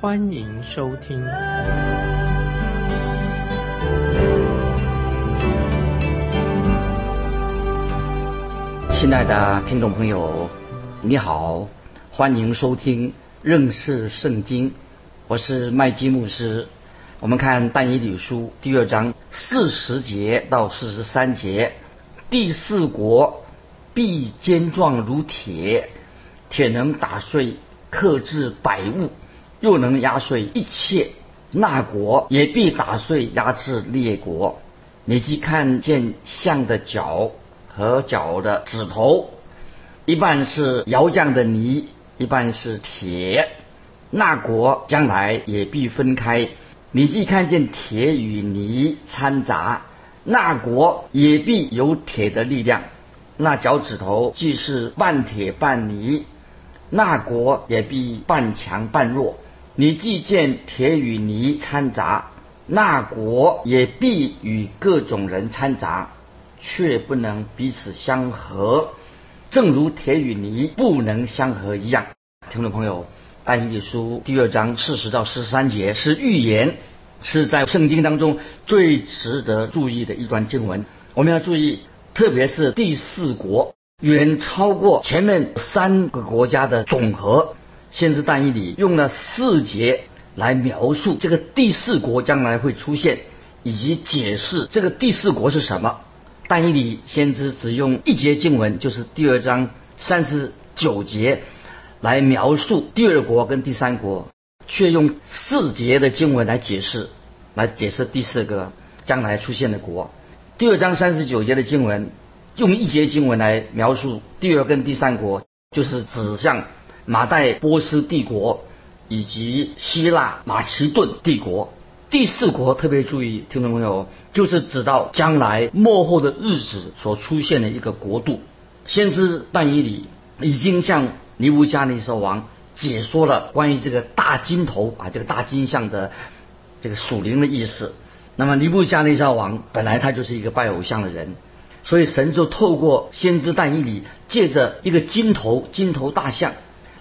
欢迎收听。亲爱的听众朋友，你好，欢迎收听认识圣经，我是麦基牧师。我们看但以理书第二章四十节到四十三节。第四国必坚壮如铁，铁能打碎克制百物，又能压碎一切。那国也必打碎压制列国。你既看见象的脚和脚的指头，一半是窑匠的泥，一半是铁，那国将来也必分开。你既看见铁与泥掺杂。那国也必有铁的力量，那脚趾头既是半铁半泥，那国也必半强半弱。你既见铁与泥掺杂，那国也必与各种人掺杂，却不能彼此相合，正如铁与泥不能相合一样。听众朋友，但以理书第二章四十到四十三节是预言。是在圣经当中最值得注意的一段经文。我们要注意，特别是第四国，远超过前面三个国家的总和。先知但以理用了四节来描述这个第四国将来会出现，以及解释这个第四国是什么。但以理先知只用一节经文，就是第二章三十九节，来描述第二国跟第三国。却用四节的经文来解释，来解释第四个将来出现的国。第二章三十九节的经文用一节经文来描述第二跟第三国，就是指向马代波斯帝国以及希腊马其顿帝国。第四国特别注意，听众朋友，就是指到将来末后的日子所出现的一个国度。先知但以理已经向尼布加尼撒王。解说了关于这个大金头啊，这个大金像的这个属灵的意思。那么尼布加尼撒王本来他就是一个拜偶像的人，所以神就透过先知但以理，借着一个金头金头大象，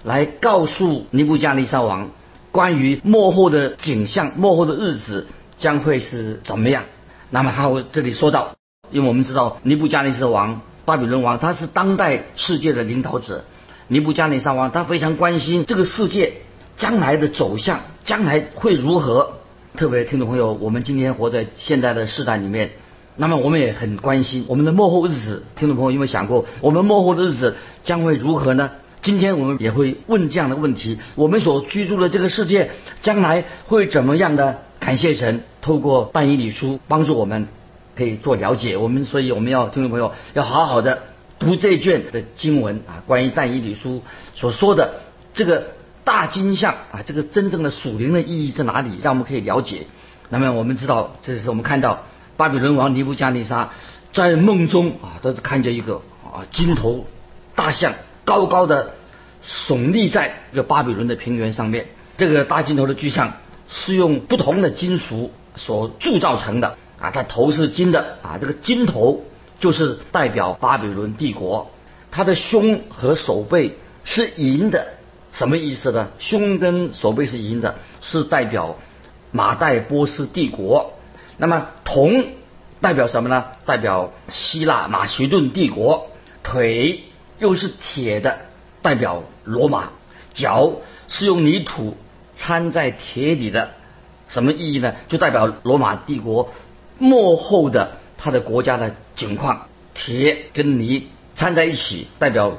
来告诉尼布加利沙王关于幕后的景象、幕后的日子将会是怎么样。那么他会这里说到，因为我们知道尼布加利沙王巴比伦王他是当代世界的领导者。尼布加尼撒王他非常关心这个世界将来的走向，将来会如何？特别听众朋友，我们今天活在现在的时代里面，那么我们也很关心我们的幕后日子。听众朋友有没有想过，我们幕后的日子将会如何呢？今天我们也会问这样的问题：我们所居住的这个世界将来会怎么样的？感谢神，透过半以理书帮助我们可以做了解。我们所以我们要听众朋友要好好的。读这一卷的经文啊，关于但以理书所说的这个大金像啊，这个真正的属灵的意义在哪里？让我们可以了解。那么我们知道，这是我们看到巴比伦王尼布加尼撒在梦中啊，都是看见一个啊金头大象高高的耸立在这个巴比伦的平原上面。这个大金头的巨像是用不同的金属所铸造成的啊，它头是金的啊，这个金头。就是代表巴比伦帝国，他的胸和手背是银的，什么意思呢？胸跟手背是银的，是代表马代波斯帝国。那么铜代表什么呢？代表希腊马其顿帝国。腿又是铁的，代表罗马。脚是用泥土掺在铁里的，什么意义呢？就代表罗马帝国幕后的。他的国家的景况，铁跟泥掺在一起，代表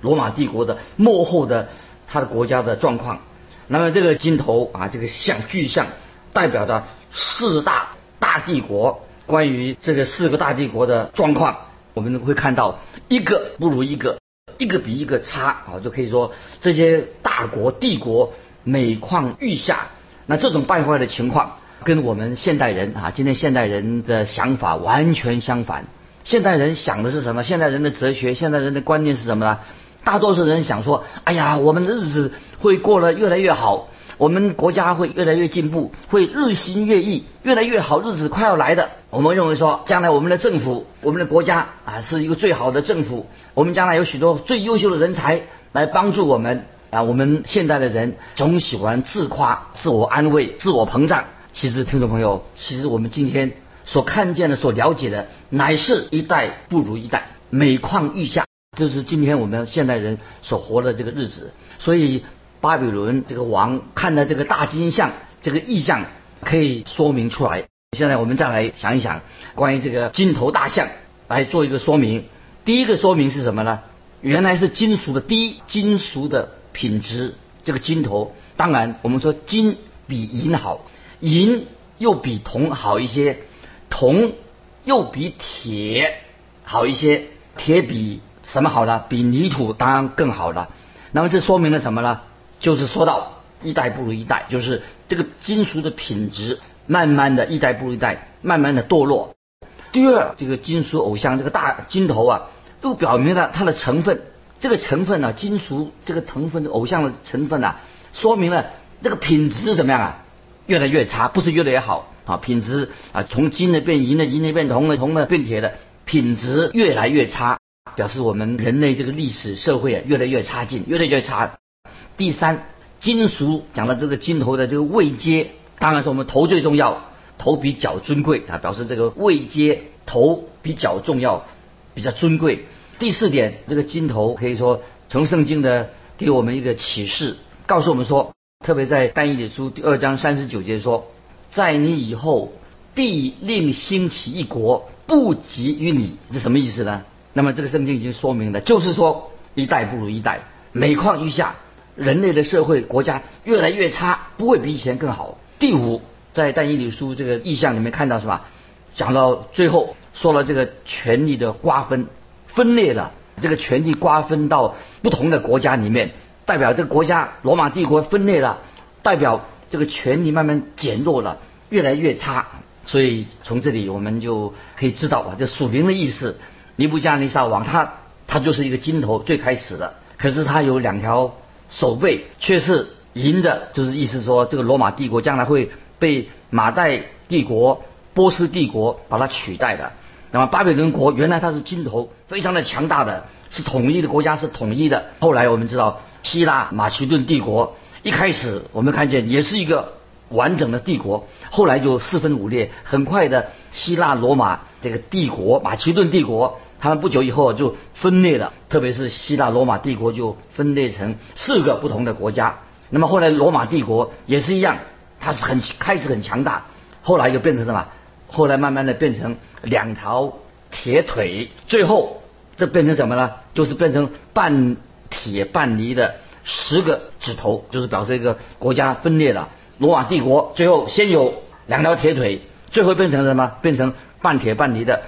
罗马帝国的幕后的他的国家的状况。那么这个金头啊，这个像巨像，代表的四大大帝国。关于这个四个大帝国的状况，我们会看到一个不如一个，一个比一个差啊，就可以说这些大国帝国每况愈下。那这种败坏的情况，跟我们现代人啊，今天现代人的想法完全相反。现代人想的是什么？现代人的哲学，现代人的观念是什么呢？大多数人想说：哎呀，我们的日子会过得越来越好，我们国家会越来越进步，会日新月异，越来越好，日子快要来的。我们认为说，将来我们的政府，我们的国家啊，是一个最好的政府。我们将来有许多最优秀的人才来帮助我们啊。我们现代的人总喜欢自夸、自我安慰、自我膨胀。其实，听众朋友，其实我们今天所看见的、所了解的，乃是一代不如一代，每况愈下。这是今天我们现代人所活的这个日子。所以，巴比伦这个王看的这个大金像，这个意象可以说明出来。现在我们再来想一想，关于这个金头大象来做一个说明。第一个说明是什么呢？原来是金属的低金属的品质，这个金头。当然，我们说金比银好。银又比铜好一些，铜又比铁好一些，铁比什么好呢？比泥土当然更好了。那么这说明了什么呢？就是说到一代不如一代，就是这个金属的品质慢慢的一代不如一代，慢慢的堕落。第二，这个金属偶像这个大金头啊，都表明了它的成分，这个成分呢，金属这个成分偶像的成分啊，说明了这个品质怎么样啊？越来越差，不是越来越好啊！品质啊，从金的变银的，银的变铜的，铜的变铁的，品质越来越差，表示我们人类这个历史社会啊，越来越差劲，越来越差。第三，金属讲到这个金头的这个位阶，当然是我们头最重要，头比脚尊贵啊，表示这个位阶头比脚重要，比较尊贵。第四点，这个金头可以说从圣经的给我们一个启示，告诉我们说。特别在但以理书第二章三十九节说，在你以后必另兴起一国，不及于你，这什么意思呢？那么这个圣经已经说明了，就是说一代不如一代，每况愈下，人类的社会国家越来越差，不会比以前更好。第五，在但以理书这个意象里面看到是吧？讲到最后说了这个权力的瓜分、分裂了，这个权力瓜分到不同的国家里面。代表这个国家罗马帝国分裂了，代表这个权力慢慢减弱了，越来越差。所以从这里我们就可以知道啊，这属灵的意思，尼布加尼撒王他他就是一个金头最开始的，可是他有两条守备却是赢的，就是意思说这个罗马帝国将来会被马代帝国、波斯帝国把它取代的。那么巴比伦国原来它是金头，非常的强大的，是统一的国家，是统一的。后来我们知道。希腊马其顿帝国一开始我们看见也是一个完整的帝国，后来就四分五裂。很快的，希腊罗马这个帝国、马其顿帝国，他们不久以后就分裂了。特别是希腊罗马帝国就分裂成四个不同的国家。那么后来罗马帝国也是一样，它是很开始很强大，后来又变成什么？后来慢慢的变成两条铁腿，最后这变成什么呢？就是变成半。铁半泥的十个指头，就是表示一个国家分裂了。罗马帝国最后先有两条铁腿，最后变成什么？变成半铁半泥的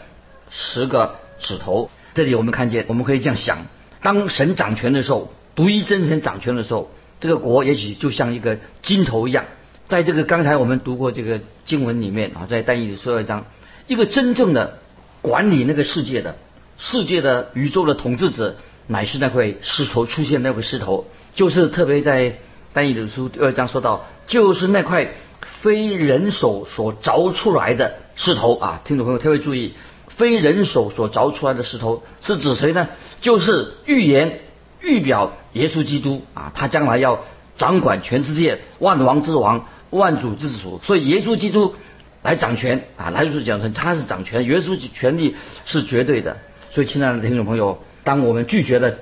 十个指头。这里我们看见，我们可以这样想：当神掌权的时候，独一真神掌权的时候，这个国也许就像一个金头一样。在这个刚才我们读过这个经文里面啊，在但以理说一章，一个真正的管理那个世界的世界的宇宙的统治者。乃是那块石头出现，那块石头就是特别在单一的书第二章说到，就是那块非人手所凿出来的石头啊！听众朋友特别注意，非人手所凿出来的石头是指谁呢？就是预言预表耶稣基督啊，他将来要掌管全世界，万王之王，万主之主。所以耶稣基督来掌权啊，来就是讲成他是掌权，耶稣权力是绝对的。所以，亲爱的听众朋友。当我们拒绝了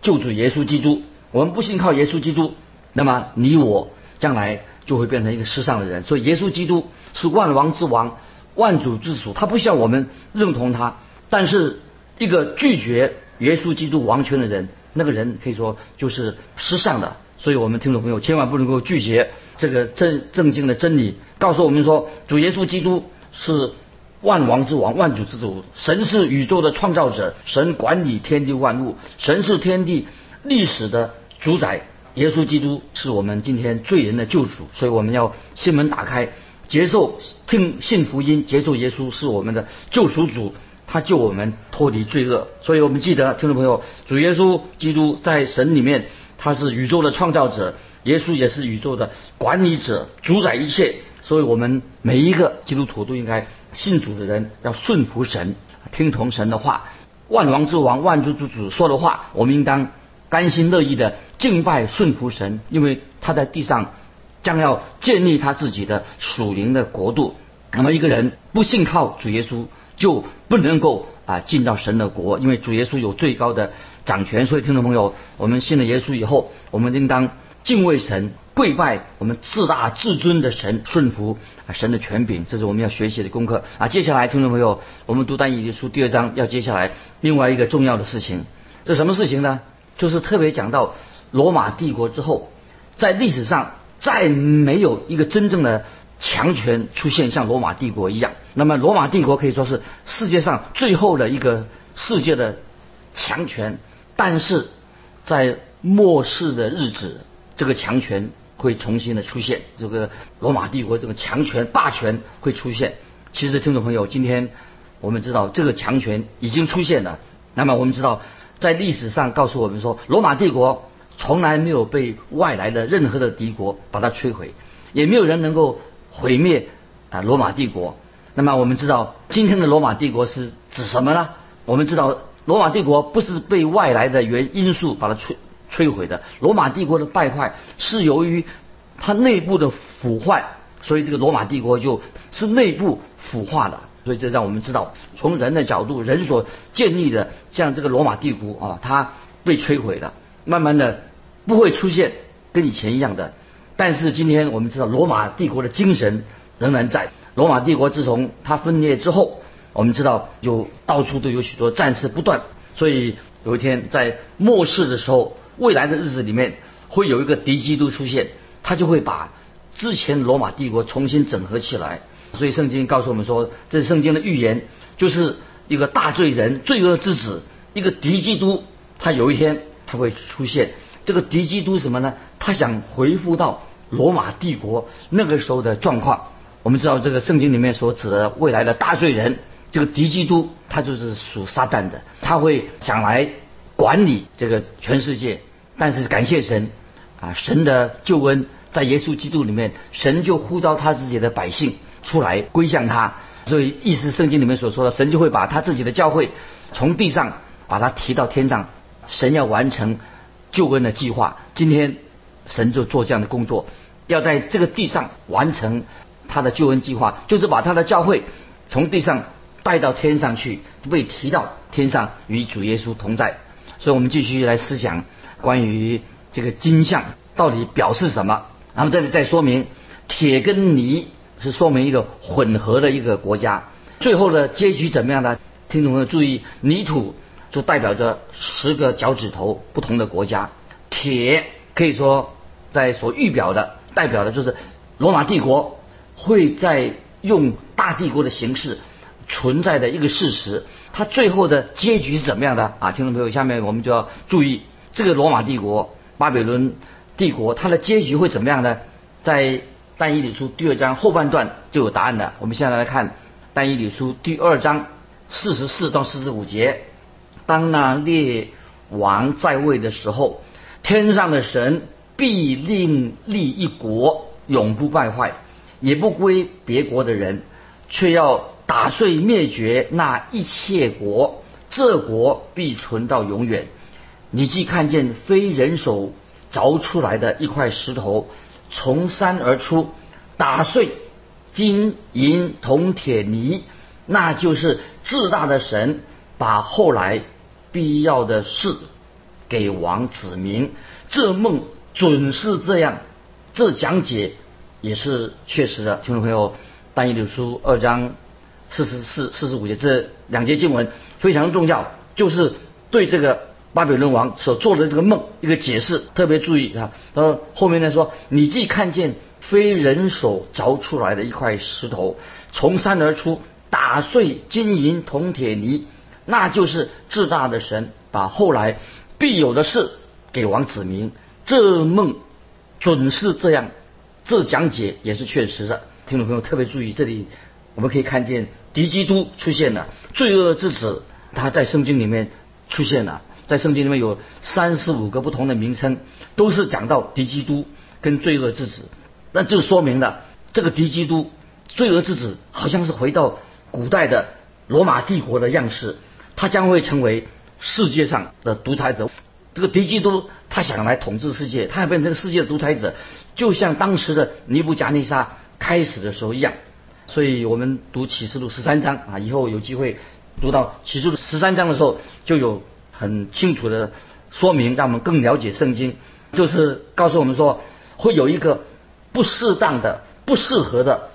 救主耶稣基督，我们不信靠耶稣基督，那么你我将来就会变成一个世上的人。所以耶稣基督是万王之王、万主之主，他不需要我们认同他。但是一个拒绝耶稣基督王权的人，那个人可以说就是失上的。所以我们听众朋友千万不能够拒绝这个正正经的真理，告诉我们说主耶稣基督是。万王之王，万主之主，神是宇宙的创造者，神管理天地万物，神是天地历史的主宰。耶稣基督是我们今天罪人的救主，所以我们要心门打开，接受听信福音，接受耶稣是我们的救赎主，他救我们脱离罪恶。所以我们记得，听众朋友，主耶稣基督在神里面，他是宇宙的创造者，耶稣也是宇宙的管理者，主宰一切。所以我们每一个基督徒都应该信主的人要顺服神，听从神的话。万王之王、万主之主说的话，我们应当甘心乐意的敬拜顺服神，因为他在地上将要建立他自己的属灵的国度。那么一个人不信靠主耶稣，就不能够啊进到神的国，因为主耶稣有最高的掌权。所以听众朋友，我们信了耶稣以后，我们应当敬畏神。跪拜我们自大至尊的神，顺服啊神的权柄，这是我们要学习的功课啊。接下来，听众朋友，我们读单以理书第二章，要接下来另外一个重要的事情，这什么事情呢？就是特别讲到罗马帝国之后，在历史上再没有一个真正的强权出现，像罗马帝国一样。那么，罗马帝国可以说是世界上最后的一个世界的强权，但是在末世的日子，这个强权。会重新的出现，这个罗马帝国这个强权霸权会出现。其实，听众朋友，今天我们知道这个强权已经出现了。那么，我们知道在历史上告诉我们说，罗马帝国从来没有被外来的任何的敌国把它摧毁，也没有人能够毁灭啊罗马帝国。那么，我们知道今天的罗马帝国是指什么呢？我们知道罗马帝国不是被外来的原因素把它摧。摧毁的罗马帝国的败坏是由于它内部的腐坏，所以这个罗马帝国就是内部腐化的。所以这让我们知道，从人的角度，人所建立的像这个罗马帝国啊，它被摧毁了，慢慢的不会出现跟以前一样的。但是今天我们知道，罗马帝国的精神仍然在。罗马帝国自从它分裂之后，我们知道有到处都有许多战事不断，所以有一天在末世的时候。未来的日子里面会有一个敌基督出现，他就会把之前罗马帝国重新整合起来。所以圣经告诉我们说，这是圣经的预言，就是一个大罪人、罪恶之子，一个敌基督，他有一天他会出现。这个敌基督什么呢？他想恢复到罗马帝国那个时候的状况。我们知道这个圣经里面所指的未来的大罪人，这个敌基督，他就是属撒旦的，他会想来管理这个全世界。但是感谢神，啊，神的救恩在耶稣基督里面，神就呼召他自己的百姓出来归向他。所以，意思圣经里面所说的，神就会把他自己的教会从地上把他提到天上。神要完成救恩的计划，今天神就做这样的工作，要在这个地上完成他的救恩计划，就是把他的教会从地上带到天上去，被提到天上与主耶稣同在。所以我们继续来思想。关于这个金像到底表示什么？那么这里再说明，铁跟泥是说明一个混合的一个国家。最后的结局怎么样呢？听众朋友注意，泥土就代表着十个脚趾头不同的国家，铁可以说在所预表的，代表的就是罗马帝国会在用大帝国的形式存在的一个事实。它最后的结局是怎么样的啊？听众朋友，下面我们就要注意。这个罗马帝国、巴比伦帝国，它的结局会怎么样呢？在但以理书第二章后半段就有答案的。我们现在来看但以理书第二章四十四到四十五节：当那列王在位的时候，天上的神必另立一国，永不败坏，也不归别国的人，却要打碎灭绝那一切国，这国必存到永远。你既看见非人手凿出来的一块石头从山而出，打碎金银铜铁泥，那就是至大的神把后来必要的事给王指明。这梦准是这样，这讲解也是确实的。听众朋友，但以理书二章四十四、四十五节这两节经文非常重要，就是对这个。巴比伦王所做的这个梦，一个解释特别注意啊。他说后面呢说，你既看见非人手凿出来的一块石头从山而出，打碎金银铜铁泥，那就是至大的神把后来必有的事给王指明。这梦准是这样，这讲解也是确实的。听众朋友特别注意，这里我们可以看见敌基督出现了，罪恶之子他在圣经里面出现了，在圣经里面有三十五个不同的名称，都是讲到敌基督跟罪恶之子，那就说明了这个敌基督、罪恶之子好像是回到古代的罗马帝国的样式，他将会成为世界上的独裁者。这个敌基督他想来统治世界，他要变成世界的独裁者，就像当时的尼布甲尼撒开始的时候一样。所以我们读启示录十三章啊，以后有机会读到启示录十三章的时候，就有很清楚的说明，让我们更了解圣经，就是告诉我们说，会有一个不适当的、不适合的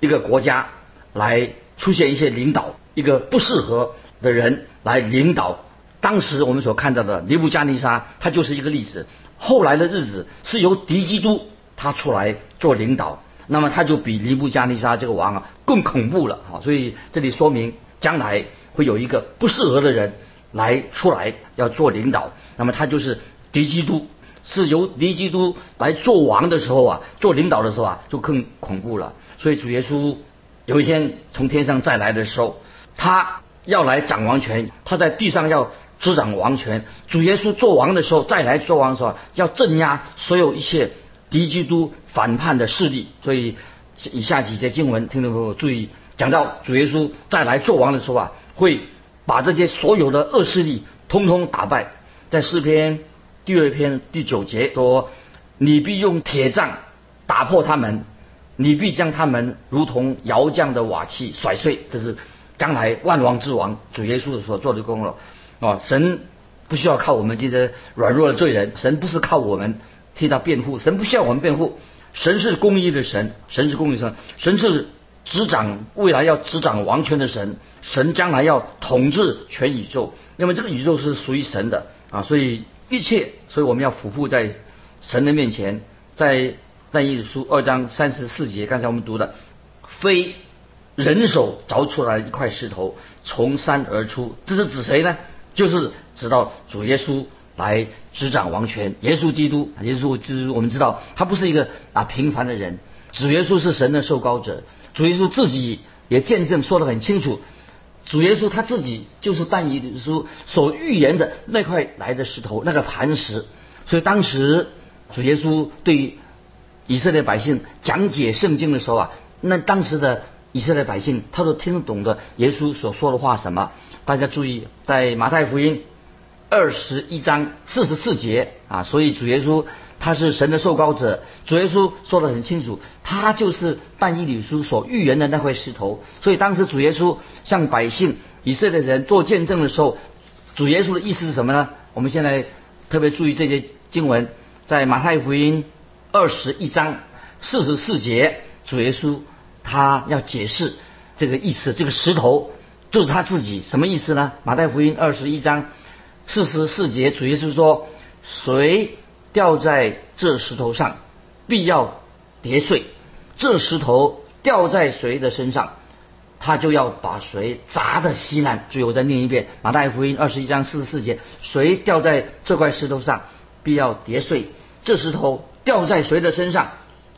一个国家来出现一些领导，一个不适合的人来领导。当时我们所看到的尼布加尼撒，他就是一个例子。后来的日子是由敌基督他出来做领导，那么他就比尼布加尼撒这个王啊更恐怖了啊！所以这里说明将来会有一个不适合的人来出来要做领导，那么他就是敌基督，是由敌基督来做王的时候啊，做领导的时候啊就更恐怖了。所以主耶稣有一天从天上再来的时候，他要来掌王权，他在地上要。执掌王权，主耶稣做王的时候，再来做王的时候，要镇压所有一切敌基督反叛的势力。所以以下几节经文，听众朋友注意，讲到主耶稣再来做王的时候啊，会把这些所有的恶势力通通打败。在诗篇第二篇第九节说：“你必用铁杖打破他们，你必将他们如同窑匠的瓦器甩碎。”这是将来万王之王主耶稣所做的功了。啊，神不需要靠我们这些软弱的罪人，神不是靠我们替他辩护，神不需要我们辩护，神是公义的神，神是公义神，神是执掌未来要执掌王权的神，神将来要统治全宇宙，因为这个宇宙是属于神的啊，所以一切，所以我们要俯伏在神的面前，在但以书二章三十四节，刚才我们读的，非人手凿出来一块石头从山而出，这是指谁呢？就是指到主耶稣来执掌王权，耶稣基督，耶稣基督，我们知道他不是一个啊平凡的人，主耶稣是神的受膏者，主耶稣自己也见证说得很清楚，主耶稣他自己就是但以理书所预言的那块来的石头，那个磐石，所以当时主耶稣对以色列百姓讲解圣经的时候啊，那当时的。以色列百姓他都听得懂的耶稣所说的话什么？大家注意，在马太福音二十一章四十四节啊，所以主耶稣他是神的受膏者，主耶稣说的很清楚，他就是但以理书所预言的那块石头。所以当时主耶稣向百姓以色列人做见证的时候，主耶稣的意思是什么呢？我们现在特别注意这些经文，在马太福音二十一章四十四节，主耶稣。他要解释这个意思，这个石头就是他自己，什么意思呢？马太福音二十一章四十四节，主要是说，谁掉在这石头上，必要跌碎；这石头掉在谁的身上，他就要把谁砸得稀烂。最后再念一遍马太福音二十一章四十四节：谁掉在这块石头上，必要跌碎；这石头掉在谁的身上，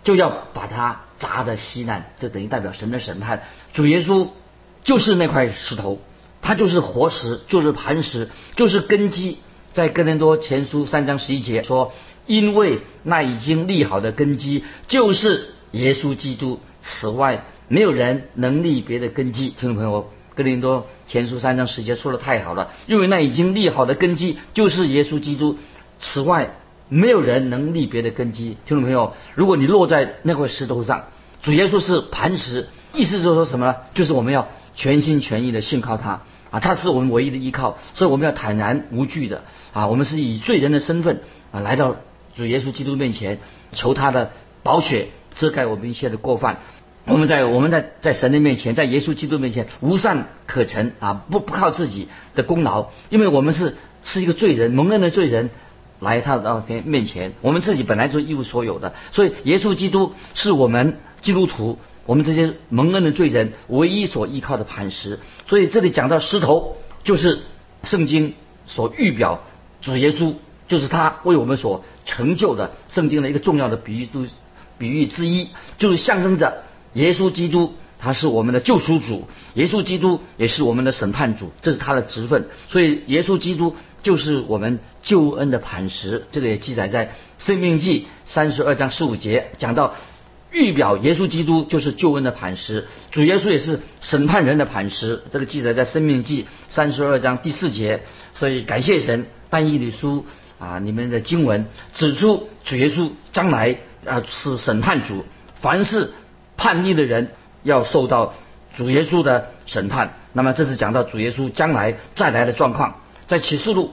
就要把它。砸的稀烂，这等于代表神的审判。主耶稣就是那块石头，他就是活石，就是磐石，就是根基。在哥林多前书三章十一节说：“因为那已经立好的根基就是耶稣基督，此外没有人能立别的根基。”听众朋友，哥林多前书三章十节说的太好了，因为那已经立好的根基就是耶稣基督，此外。没有人能立别的根基，听众朋友，如果你落在那块石头上，主耶稣是磐石，意思就是说什么呢？就是我们要全心全意的信靠他啊，他是我们唯一的依靠，所以我们要坦然无惧的啊，我们是以罪人的身份啊来到主耶稣基督面前，求他的宝血遮盖我们一切的过犯。我们在我们在在神的面前，在耶稣基督面前无善可陈啊，不不靠自己的功劳，因为我们是是一个罪人，蒙恩的罪人。来他的面面前，我们自己本来就一无所有的，所以耶稣基督是我们基督徒，我们这些蒙恩的罪人唯一所依靠的磐石。所以这里讲到石头，就是圣经所预表主耶稣，就是他为我们所成就的圣经的一个重要的比喻，都比喻之一，就是象征着耶稣基督他是我们的救赎主，耶稣基督也是我们的审判主，这是他的职分。所以耶稣基督就是我们救恩的磐石。这个也记载在《生命记》三十二章十五节，讲到预表耶稣基督就是救恩的磐石，主耶稣也是审判人的磐石。这个记载在《生命记》三十二章第四节。所以感谢神，但以理书啊，里面的经文指出主耶稣将来啊是审判主，凡是叛逆的人要受到主耶稣的审判。那么这是讲到主耶稣将来再来的状况，在启示录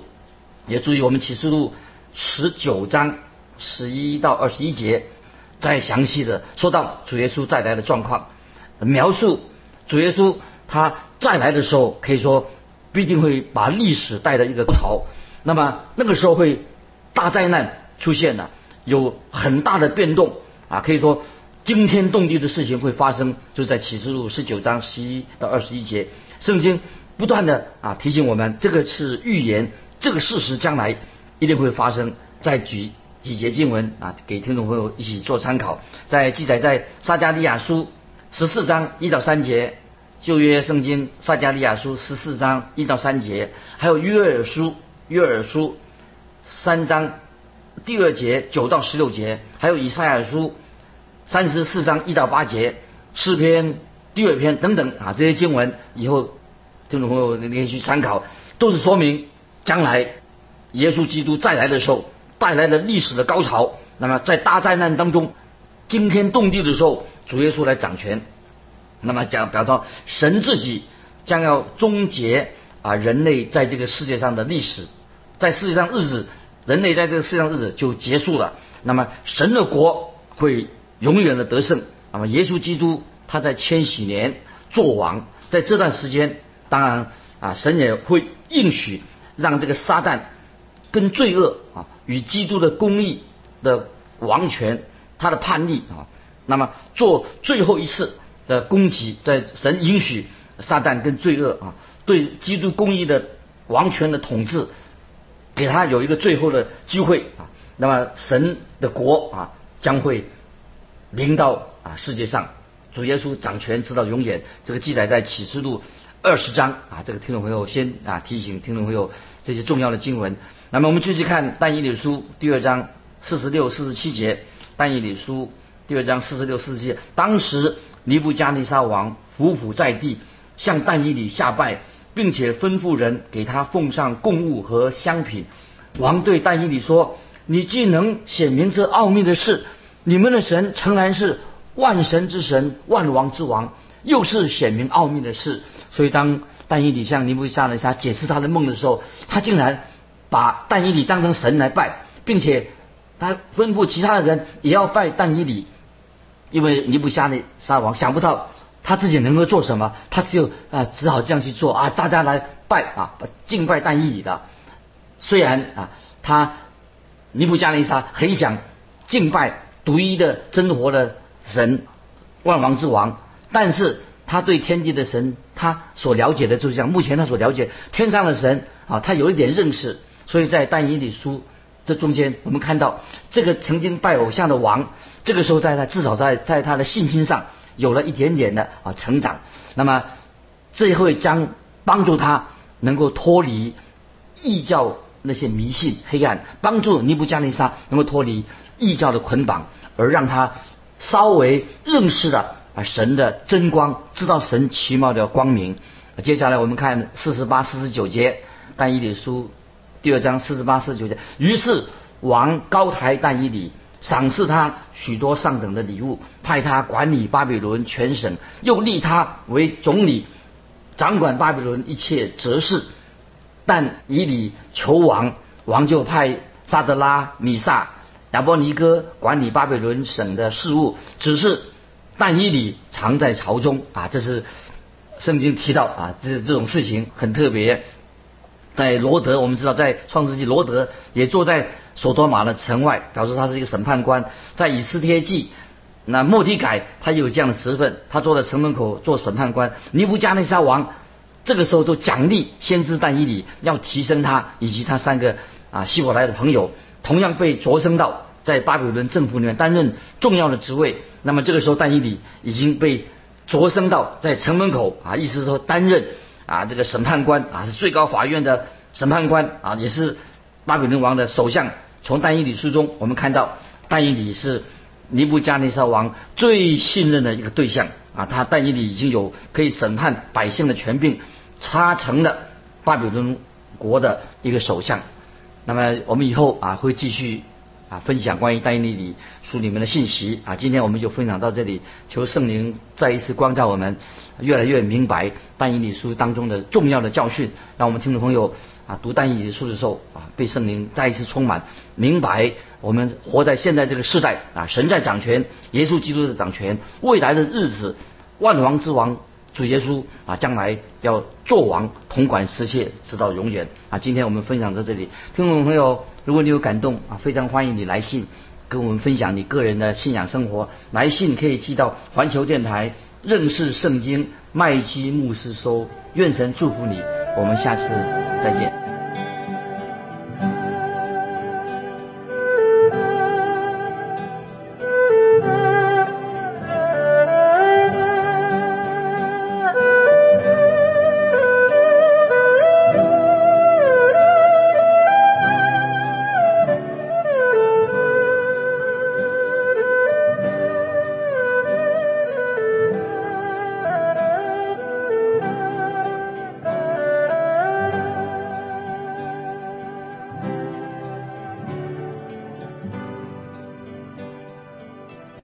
也注意我们启示录十九章十一到二十一节，再详细的说到主耶稣再来的状况，描述主耶稣他再来的时候，可以说必定会把历史带到一个高潮。那么那个时候会大灾难出现了，有很大的变动啊，可以说。惊天动地的事情会发生，就在启示录十九章十一到二十一节，圣经不断的啊提醒我们，这个是预言，这个事实将来一定会发生。再举几节经文啊，给听众朋友一起做参考，在记载在撒加利亚书十四章一到三节，旧约圣经撒加利亚书十四章一到三节，还有约尔书约尔书三章第二节九到十六节，还有以赛亚书。三十四章一到八节，诗篇第二篇等等啊，这些经文以后听众朋友你可以去参考，都是说明将来耶稣基督再来的时候带来的历史的高潮。那么在大灾难当中惊天动地的时候，主耶稣来掌权。那么讲表达神自己将要终结啊人类在这个世界上的历史，在世界上日子，人类在这个世界上日子就结束了。那么神的国会。永远的得胜。那么，耶稣基督他在千禧年做王，在这段时间，当然啊，神也会应许让这个撒旦跟罪恶啊与基督的公义的王权，他的叛逆啊，那么做最后一次的攻击，在神允许撒旦跟罪恶啊对基督公义的王权的统治，给他有一个最后的机会啊，那么神的国啊将会。临到啊世界上，主耶稣掌权直到永远。这个记载在启示录二十章啊。这个听众朋友先啊提醒听众朋友这些重要的经文。那么我们继续看但以理书第二章四十六、四十七节。但以理书第二章四十六、四十七节，当时尼布加尼撒王伏伏在地，向但以理下拜，并且吩咐人给他奉上贡物和香品。王对但以理说：“你既能显明这奥秘的事。”你们的神诚然是万神之神、万王之王，又是显明奥秘的事。所以当但以理向尼布下尼撒解释他的梦的时候，他竟然把但以理当成神来拜，并且他吩咐其他的人也要拜但以理，因为尼布下尼撒王想不到他自己能够做什么，他只有啊只好这样去做啊，大家来拜啊，敬拜但以理的。虽然啊他尼布加尼撒很想敬拜。独一的真活的神，万王之王，但是他对天地的神，他所了解的，就像目前他所了解天上的神啊，他有一点认识，所以在但以理书这中间，我们看到这个曾经拜偶像的王，这个时候在他至少在在他的信心上有了一点点的啊成长，那么这会将帮助他能够脱离异教那些迷信黑暗，帮助尼布加尼撒能够脱离。异教的捆绑，而让他稍微认识了啊神的真光，知道神奇妙的光明。接下来我们看四十八、四十九节，但以理书第二章四十八、四十九节。于是王高抬但以理，赏赐他许多上等的礼物，派他管理巴比伦全省，又立他为总理，掌管巴比伦一切哲事。但以理求王，王就派萨德拉、米萨。亚伯尼哥管理巴比伦省的事务，只是但以理藏在朝中啊。这是圣经提到啊，这这种事情很特别。在罗德，我们知道在创世纪，罗德也坐在索多玛的城外，表示他是一个审判官。在以斯帖记，那莫迪改他有这样的职分，他坐在城门口做审判官。尼布加内沙王这个时候就奖励先知但以理，要提升他以及他三个啊希伯来的朋友。同样被擢升到在巴比伦政府里面担任重要的职位。那么这个时候，但以理已经被擢升到在城门口啊，意思是说担任啊这个审判官啊，是最高法院的审判官啊，也是巴比伦王的首相。从但以理书中，我们看到但以理是尼布加尼撒王最信任的一个对象啊，他但以理已经有可以审判百姓的权柄，他成了巴比伦国的一个首相。那么我们以后啊会继续啊分享关于但以理书里面的信息啊，今天我们就分享到这里，求圣灵再一次光照我们，越来越明白但以理书当中的重要的教训，让我们听众朋友。啊，读但以理书的时候啊，被圣灵再一次充满，明白我们活在现在这个时代啊，神在掌权，耶稣基督在掌权，未来的日子，万王之王主耶稣啊，将来要做王，统管世界，直到永远啊。今天我们分享到这里，听众朋友，如果你有感动啊，非常欢迎你来信跟我们分享你个人的信仰生活，来信可以寄到环球电台认识圣经麦基牧师收，愿神祝福你。我们下次再见。